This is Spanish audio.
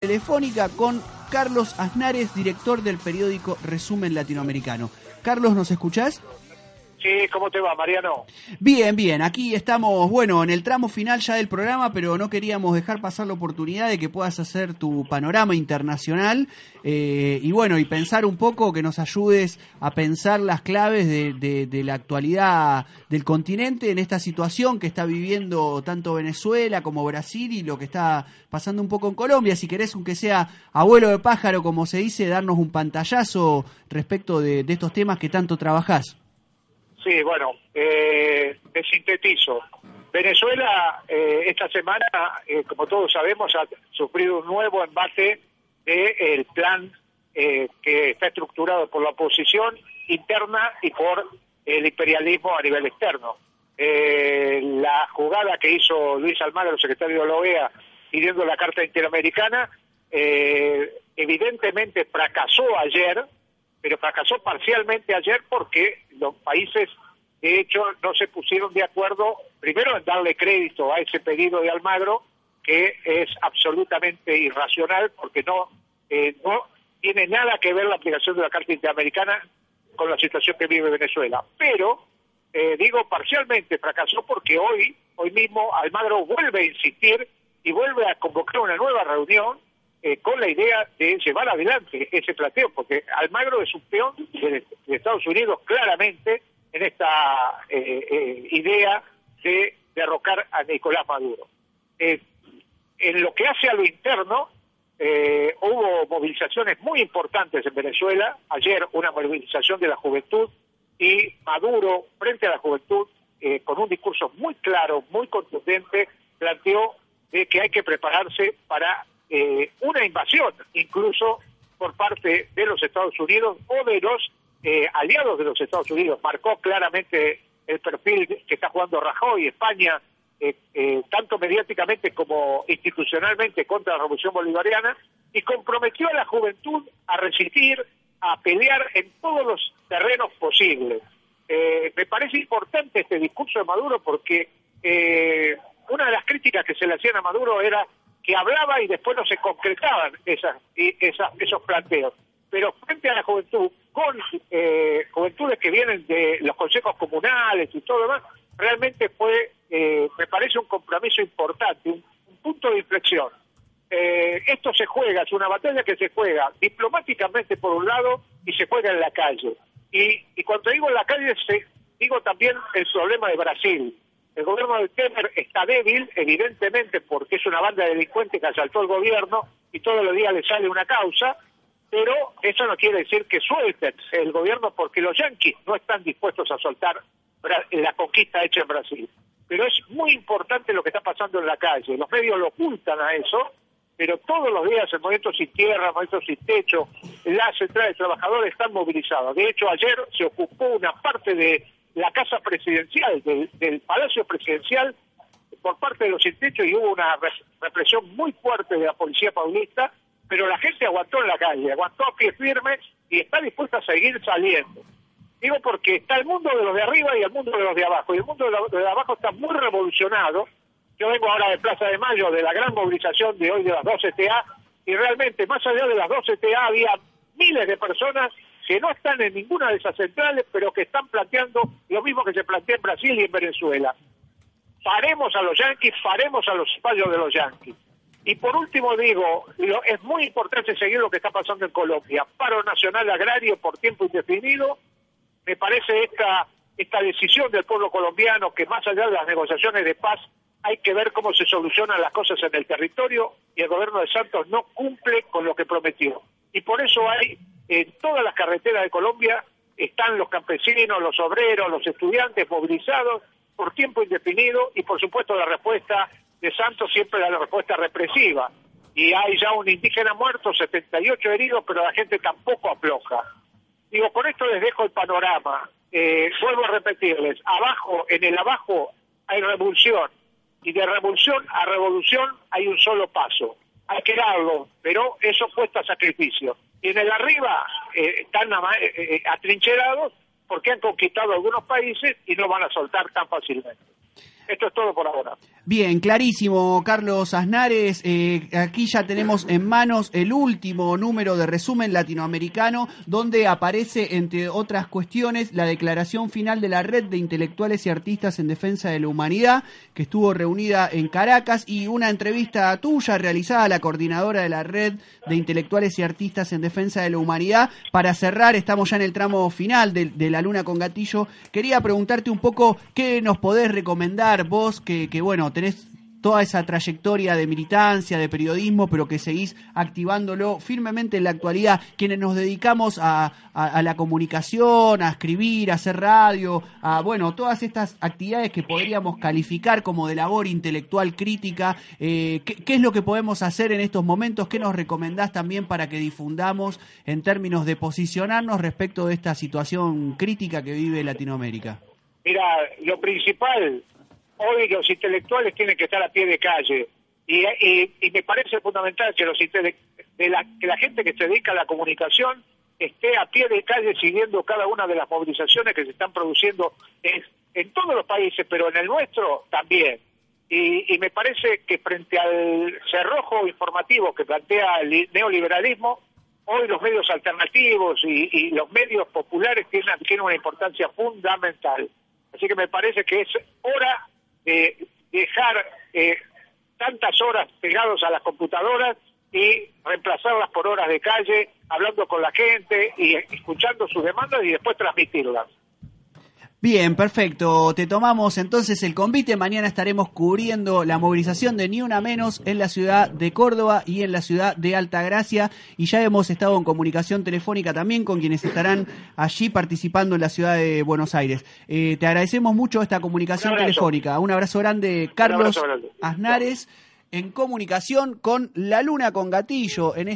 telefónica con Carlos Aznares, director del periódico Resumen Latinoamericano. Carlos, ¿nos escuchás? Sí, ¿cómo te va, Mariano? Bien, bien. Aquí estamos, bueno, en el tramo final ya del programa, pero no queríamos dejar pasar la oportunidad de que puedas hacer tu panorama internacional eh, y bueno, y pensar un poco, que nos ayudes a pensar las claves de, de, la actualidad del continente en esta situación que está viviendo tanto Venezuela como Brasil y lo que está pasando un poco en Colombia. Si querés, aunque sea abuelo de pájaro, como se dice, darnos un pantallazo respecto de, de estos temas que tanto trabajás. Sí, bueno, eh, me sintetizo. Venezuela eh, esta semana, eh, como todos sabemos, ha sufrido un nuevo embate del plan eh, que está estructurado por la oposición interna y por el imperialismo a nivel externo. la jugada que hizo Luis Almagro, secretario de la OEA, pidiendo la Carta Interamericana, evidentemente fracasó ayer, pero fracasó parcialmente ayer porque los países, de hecho, no se pusieron de acuerdo, primero en darle crédito a ese pedido de Almagro, que es absolutamente irracional porque no, eh, no tiene nada que ver la aplicación de la Carta Interamericana con la situación que vive Venezuela. Pero, eh, digo, parcialmente fracasó porque hoy, hoy mismo, Almagro vuelve a insistir y vuelve a convocar una nueva reunión eh, con la idea de llevar adelante ese planteo, porque Almagro es un peón de, Estados Unidos claramente en esta eh, eh, idea de derrocar a Nicolás Maduro. en lo que hace a lo interno, hubo movilizaciones muy importantes en Venezuela, ayer una movilización de la juventud y Maduro, frente a la juventud, con un discurso muy claro, muy contundente, planteó que hay que prepararse para eh, una invasión, incluso por parte de los Estados Unidos o de los eh, aliados de los Estados Unidos. Marcó claramente el perfil que está jugando Rajoy, España, eh, tanto mediáticamente como institucionalmente contra la revolución bolivariana, y comprometió a la juventud a resistir, a pelear en todos los terrenos posibles. me parece importante este discurso de Maduro porque una de las críticas que se le hacían a Maduro era que hablaba y después no se concretaban esas, esas, esos planteos. Pero frente a la juventud, con eh, juventudes que vienen de los consejos comunales y todo lo demás, realmente fue, eh, me parece un compromiso importante, un, punto de inflexión. Eh, esto se juega, es una batalla que se juega diplomáticamente por un lado y se juega en la calle. Y, y cuando digo en la calle, se, digo también el problema de Brasil. El gobierno de Temer está débil, evidentemente, porque es una banda de delincuentes que asaltó el gobierno y todos los días le sale una causa, pero eso no quiere decir que suelten el gobierno porque los yanquis no están dispuestos a soltar la conquista hecha en Brasil. Pero es muy importante lo que está pasando en la calle. Los medios lo ocultan a eso, pero todos los días el Movimiento Sin Tierra, el Movimiento Sin Techo, la Central de Trabajadores están movilizados. De hecho, ayer se ocupó una parte de la casa presidencial, del, palacio presidencial, por parte de los intechos y hubo una represión muy fuerte de la policía paulista, pero la gente aguantó en la calle, aguantó a pie firme y está dispuesta a seguir saliendo. Digo porque está el mundo de los de arriba y el mundo de los de abajo, y el mundo de los de abajo está muy revolucionado. Yo vengo ahora de Plaza de Mayo, de la gran movilización de hoy de las 12 TA, y realmente más allá de las 12 TA había miles de personas que no están en ninguna de esas centrales, pero que están planteando lo mismo que se plantea en Brasil y en Venezuela. Paremos a los yanquis, paremos a los espacios de los yanquis. Y por último digo, es muy importante seguir lo que está pasando en Colombia. Paro nacional agrario por tiempo indefinido. Me parece esta, esta decisión del pueblo colombiano que más allá de las negociaciones de paz hay que ver cómo se solucionan las cosas en el territorio y el gobierno de Santos no cumple con lo que prometió. Y por eso hay en todas las carreteras de Colombia están los campesinos, los obreros, los estudiantes movilizados por tiempo indefinido y por supuesto la respuesta de Santos siempre la respuesta represiva. Y hay ya un indígena muerto, 78 heridos, pero la gente tampoco afloja. Digo, con esto les dejo el panorama. Eh, vuelvo a repetirles, abajo, en el abajo hay revolución y de revolución a revolución hay un solo paso. Hay que darlo, pero eso cuesta sacrificio y en el arriba eh, están eh, eh, atrincherados porque han conquistado algunos países y no van a soltar tan fácilmente. Esto es todo por ahora. Bien, clarísimo, Carlos Aznares. Eh, aquí ya tenemos en manos el último número de resumen latinoamericano, donde aparece, entre otras cuestiones, la declaración final de la Red de Intelectuales y Artistas en Defensa de la Humanidad, que estuvo reunida en Caracas, y una entrevista tuya realizada a la coordinadora de la Red de Intelectuales y Artistas en Defensa de la Humanidad. Para cerrar, estamos ya en el tramo final de, de La Luna con Gatillo. Quería preguntarte un poco qué nos podés recomendar vos, que, que bueno, tenés toda esa trayectoria de militancia, de periodismo, pero que seguís activándolo firmemente en la actualidad, quienes nos dedicamos a, a, la comunicación, a escribir, a hacer radio, a, bueno, todas estas actividades que podríamos calificar como de labor intelectual crítica, eh, ¿qué, ¿qué, es lo que podemos hacer en estos momentos? ¿Qué nos recomendás también para que difundamos en términos de posicionarnos respecto de esta situación crítica que vive Latinoamérica? Mira, lo principal hoy los intelectuales tienen que estar a pie de calle y, y, y me parece fundamental que, los de la, que la gente que se dedica a la comunicación esté a pie de calle siguiendo cada una de las movilizaciones que se están produciendo en, en todos los países, pero en el nuestro también. Y, y, me parece que frente al cerrojo informativo que plantea el neoliberalismo, hoy los medios alternativos y, y los medios populares tienen, tienen una importancia fundamental. Así que me parece que es hora de dejar eh, tantas horas pegados a las computadoras y reemplazarlas por horas de calle, hablando con la gente y escuchando sus demandas y después transmitirlas. Bien, perfecto. Te tomamos entonces el convite. Mañana estaremos cubriendo la movilización de Ni Una Menos en la ciudad de Córdoba y en la ciudad de Altagracia. Y ya hemos estado en comunicación telefónica también con quienes estarán allí participando en la ciudad de Buenos Aires. Eh, te agradecemos mucho esta comunicación Un telefónica. Un abrazo grande, Carlos abrazo grande. Aznares, en comunicación con La Luna con Gatillo. En